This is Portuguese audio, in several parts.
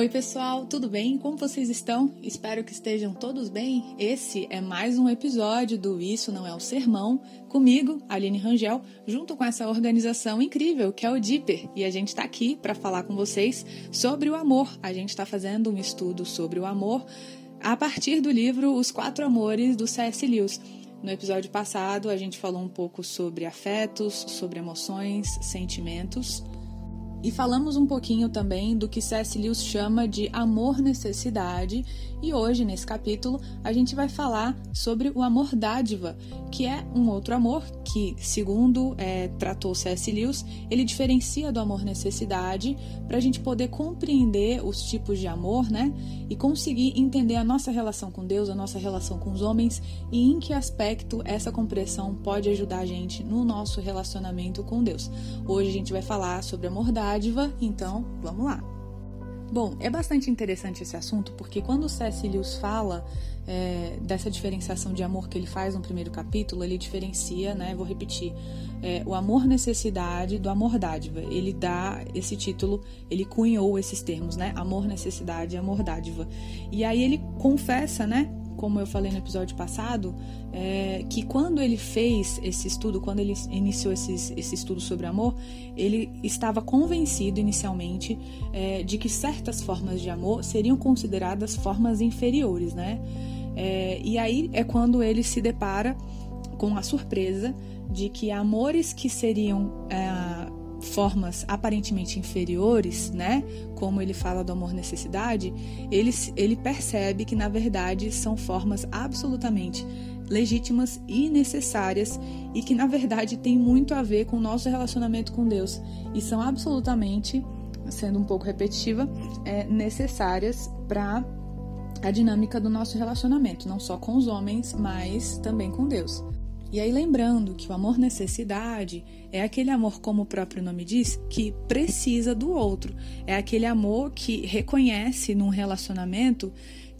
Oi, pessoal, tudo bem? Como vocês estão? Espero que estejam todos bem. Esse é mais um episódio do Isso Não É o Sermão, comigo, Aline Rangel, junto com essa organização incrível que é o Dipper. E a gente está aqui para falar com vocês sobre o amor. A gente está fazendo um estudo sobre o amor a partir do livro Os Quatro Amores do C.S. Lewis. No episódio passado, a gente falou um pouco sobre afetos, sobre emoções, sentimentos. E falamos um pouquinho também do que C.S. Lewis chama de amor-necessidade, e hoje, nesse capítulo, a gente vai falar sobre o amor dádiva, que é um outro amor que, segundo é, tratou C.S. Lewis, ele diferencia do amor-necessidade para a gente poder compreender os tipos de amor, né? E conseguir entender a nossa relação com Deus, a nossa relação com os homens e em que aspecto essa compreensão pode ajudar a gente no nosso relacionamento com Deus. Hoje a gente vai falar sobre amor dádiva dádiva, então vamos lá. Bom, é bastante interessante esse assunto porque quando o C.S. Lewis fala é, dessa diferenciação de amor que ele faz no primeiro capítulo, ele diferencia, né? Vou repetir, é, o amor necessidade do amor dádiva. Ele dá esse título, ele cunhou esses termos, né? Amor necessidade, amor dádiva. E aí ele confessa, né? Como eu falei no episódio passado, é, que quando ele fez esse estudo, quando ele iniciou esse, esse estudo sobre amor, ele estava convencido inicialmente é, de que certas formas de amor seriam consideradas formas inferiores, né? É, e aí é quando ele se depara com a surpresa de que amores que seriam é, formas aparentemente inferiores, né? Como ele fala do amor necessidade, ele, ele percebe que na verdade são formas absolutamente legítimas e necessárias e que na verdade tem muito a ver com o nosso relacionamento com Deus e são absolutamente, sendo um pouco repetitiva, é, necessárias para a dinâmica do nosso relacionamento, não só com os homens, mas também com Deus. E aí lembrando que o amor necessidade é aquele amor, como o próprio nome diz, que precisa do outro. É aquele amor que reconhece num relacionamento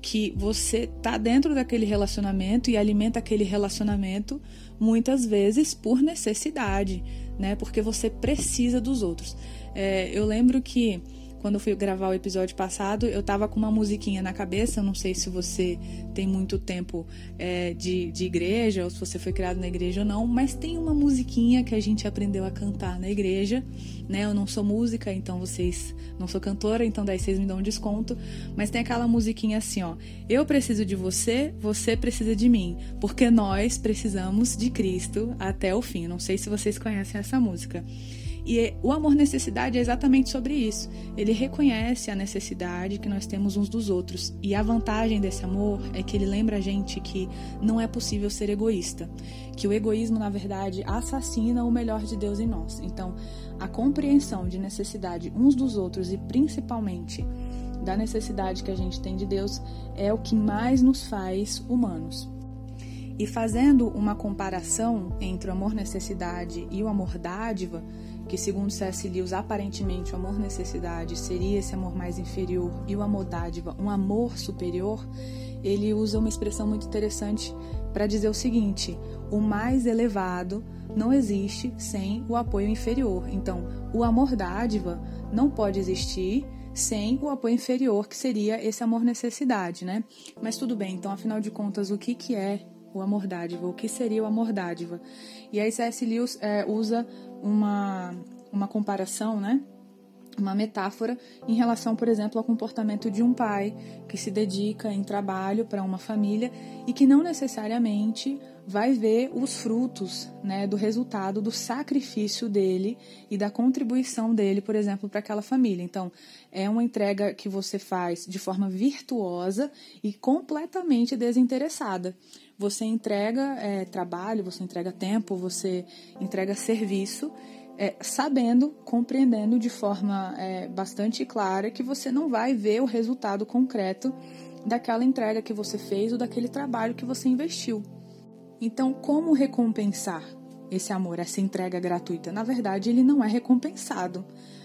que você tá dentro daquele relacionamento e alimenta aquele relacionamento muitas vezes por necessidade, né? Porque você precisa dos outros. É, eu lembro que quando eu fui gravar o episódio passado, eu tava com uma musiquinha na cabeça. Eu não sei se você tem muito tempo é, de, de igreja ou se você foi criado na igreja ou não, mas tem uma musiquinha que a gente aprendeu a cantar na igreja, né? Eu não sou música, então vocês não sou cantora, então daí vocês me dão um desconto. Mas tem aquela musiquinha assim, ó. Eu preciso de você, você precisa de mim, porque nós precisamos de Cristo até o fim. Não sei se vocês conhecem essa música. E o amor necessidade é exatamente sobre isso. Ele reconhece a necessidade que nós temos uns dos outros. E a vantagem desse amor é que ele lembra a gente que não é possível ser egoísta, que o egoísmo na verdade assassina o melhor de Deus em nós. Então, a compreensão de necessidade uns dos outros e principalmente da necessidade que a gente tem de Deus é o que mais nos faz humanos. E fazendo uma comparação entre o amor necessidade e o amor dádiva, que segundo C.S. Lewis, aparentemente o amor necessidade seria esse amor mais inferior e o amor dádiva um amor superior, ele usa uma expressão muito interessante para dizer o seguinte: o mais elevado não existe sem o apoio inferior. Então, o amor dádiva não pode existir sem o apoio inferior, que seria esse amor necessidade, né? Mas tudo bem, então afinal de contas, o que, que é o amor dádiva? O que seria o amor dádiva? E aí C.S. Lewis é, usa uma, uma comparação, né? Uma metáfora em relação, por exemplo, ao comportamento de um pai que se dedica em trabalho para uma família e que não necessariamente vai ver os frutos né, do resultado do sacrifício dele e da contribuição dele, por exemplo, para aquela família. Então, é uma entrega que você faz de forma virtuosa e completamente desinteressada. Você entrega é, trabalho, você entrega tempo, você entrega serviço, é, sabendo, compreendendo de forma é, bastante clara que você não vai ver o resultado concreto daquela entrega que você fez ou daquele trabalho que você investiu. Então, como recompensar esse amor, essa entrega gratuita? Na verdade, ele não é recompensado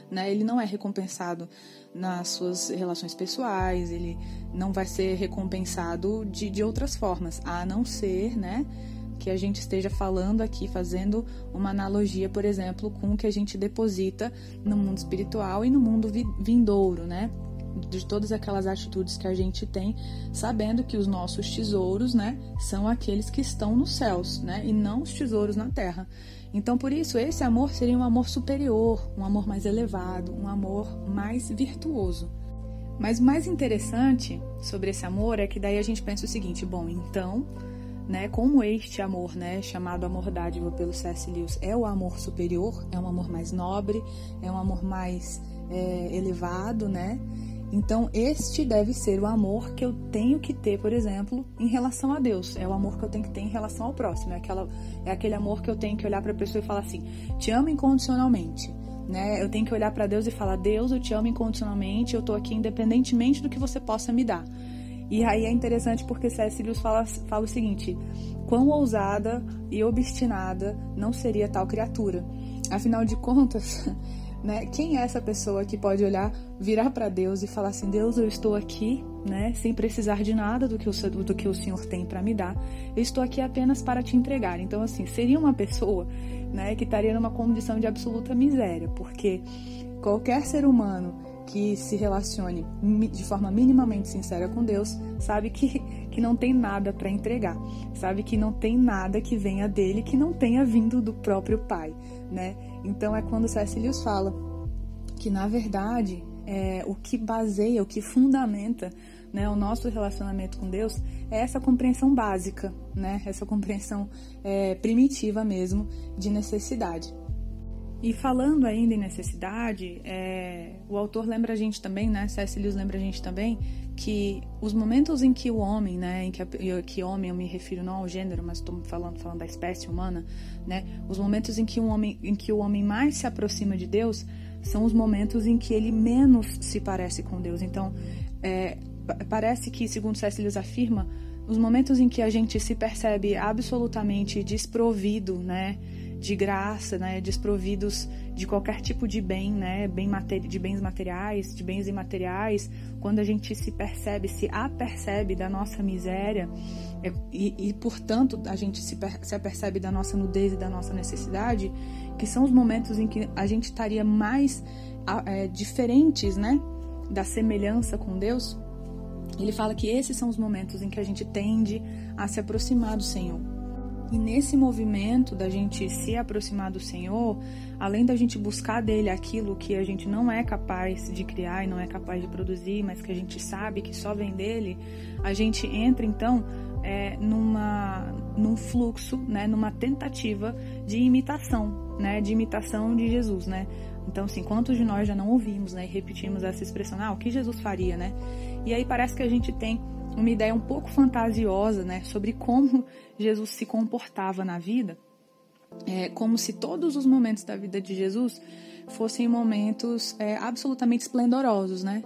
né? Ele não é recompensado nas suas relações pessoais, ele não vai ser recompensado de, de outras formas, a não ser, né? Que a gente esteja falando aqui, fazendo uma analogia, por exemplo, com o que a gente deposita no mundo espiritual e no mundo vindouro, né? De todas aquelas atitudes que a gente tem, sabendo que os nossos tesouros, né, são aqueles que estão nos céus, né, e não os tesouros na terra. Então, por isso, esse amor seria um amor superior, um amor mais elevado, um amor mais virtuoso. Mas o mais interessante sobre esse amor é que daí a gente pensa o seguinte: bom, então, né, como este amor, né, chamado amor dádiva pelo C.S. Lewis, é o amor superior, é um amor mais nobre, é um amor mais é, elevado, né? Então, este deve ser o amor que eu tenho que ter, por exemplo, em relação a Deus. É o amor que eu tenho que ter em relação ao próximo. É, aquela, é aquele amor que eu tenho que olhar para a pessoa e falar assim: te amo incondicionalmente. Né? Eu tenho que olhar para Deus e falar: Deus, eu te amo incondicionalmente, eu estou aqui independentemente do que você possa me dar. E aí é interessante porque. Lewis fala, fala o seguinte: quão ousada e obstinada não seria tal criatura? Afinal de contas, né, quem é essa pessoa que pode olhar, virar para Deus e falar assim: Deus, eu estou aqui, né, sem precisar de nada do que o, do que o Senhor tem para me dar, eu estou aqui apenas para te entregar. Então, assim, seria uma pessoa né, que estaria numa condição de absoluta miséria, porque qualquer ser humano que se relacione de forma minimamente sincera com Deus sabe que, que não tem nada para entregar, sabe que não tem nada que venha dele que não tenha vindo do próprio Pai, né? Então é quando C.S. Lewis fala que na verdade é, o que baseia, o que fundamenta né, o nosso relacionamento com Deus é essa compreensão básica, né? Essa compreensão é, primitiva mesmo de necessidade. E falando ainda em necessidade, é, o autor lembra a gente também, né? C.S. Lembra a gente também que os momentos em que o homem, né, em que, que homem eu me refiro não ao gênero, mas estou falando falando da espécie humana, né? Os momentos em que o homem, em que o homem mais se aproxima de Deus são os momentos em que ele menos se parece com Deus. Então, é, parece que, segundo C.S. Afirma, os momentos em que a gente se percebe absolutamente desprovido, né? De graça, né, desprovidos de qualquer tipo de bem, né, bem de bens materiais, de bens imateriais, quando a gente se percebe, se apercebe da nossa miséria é, e, e, portanto, a gente se, se apercebe da nossa nudez e da nossa necessidade, que são os momentos em que a gente estaria mais é, diferentes, né, da semelhança com Deus. Ele fala que esses são os momentos em que a gente tende a se aproximar do Senhor. E nesse movimento da gente se aproximar do Senhor, além da gente buscar dele aquilo que a gente não é capaz de criar e não é capaz de produzir, mas que a gente sabe que só vem dele, a gente entra então é, numa, num fluxo, né, numa tentativa de imitação, né, de imitação de Jesus, né. Então, assim, quantos de nós já não ouvimos, né, e repetimos essa expressão, ah, o que Jesus faria, né? E aí parece que a gente tem uma ideia um pouco fantasiosa né, sobre como Jesus se comportava na vida, é, como se todos os momentos da vida de Jesus fossem momentos é, absolutamente esplendorosos, né?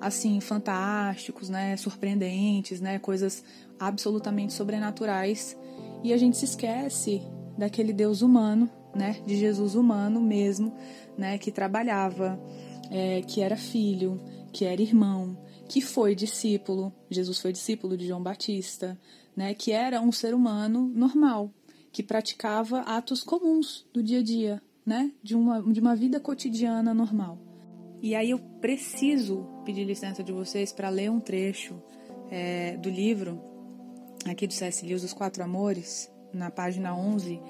Assim, fantásticos, né? Surpreendentes, né? Coisas absolutamente sobrenaturais. E a gente se esquece daquele Deus humano, né? De Jesus humano mesmo, né? Que trabalhava, é, que era filho, que era irmão, que foi discípulo, Jesus foi discípulo de João Batista, né, que era um ser humano normal, que praticava atos comuns do dia a dia, né, de uma, de uma vida cotidiana normal. E aí eu preciso pedir licença de vocês para ler um trecho é, do livro aqui do C.S. Lewis, Os Quatro Amores, na página 11,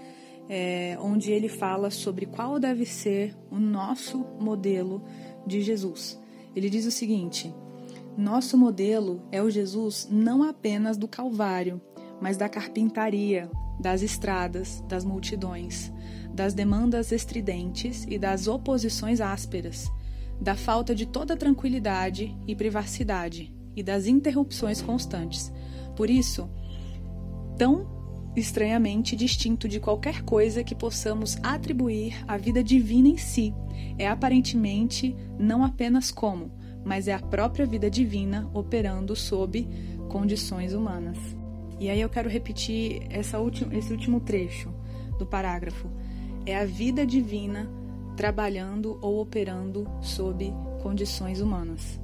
é, onde ele fala sobre qual deve ser o nosso modelo de Jesus. Ele diz o seguinte: nosso modelo é o Jesus não apenas do Calvário, mas da carpintaria, das estradas, das multidões, das demandas estridentes e das oposições ásperas, da falta de toda tranquilidade e privacidade e das interrupções constantes. Por isso, tão estranhamente distinto de qualquer coisa que possamos atribuir à vida divina em si, é aparentemente não apenas como, mas é a própria vida divina operando sob condições humanas. E aí eu quero repetir esse último trecho do parágrafo. É a vida divina trabalhando ou operando sob condições humanas.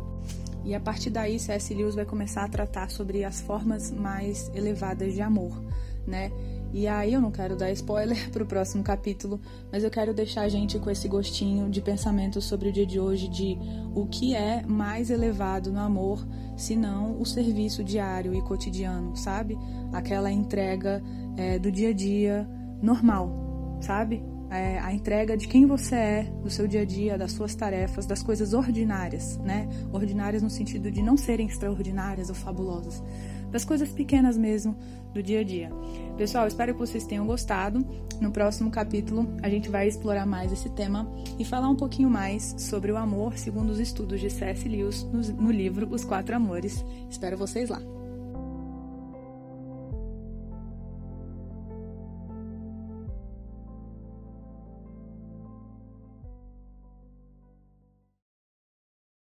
E a partir daí, C.S. Lewis vai começar a tratar sobre as formas mais elevadas de amor, né? E aí eu não quero dar spoiler para o próximo capítulo, mas eu quero deixar a gente com esse gostinho de pensamento sobre o dia de hoje, de o que é mais elevado no amor, se não o serviço diário e cotidiano, sabe? Aquela entrega é, do dia a dia normal, sabe? É, a entrega de quem você é, do seu dia a dia, das suas tarefas, das coisas ordinárias, né? Ordinárias no sentido de não serem extraordinárias ou fabulosas, das coisas pequenas mesmo do dia a dia. Pessoal, espero que vocês tenham gostado. No próximo capítulo, a gente vai explorar mais esse tema e falar um pouquinho mais sobre o amor segundo os estudos de C.S. Lewis no, livro Os Quatro Amores. Espero vocês lá.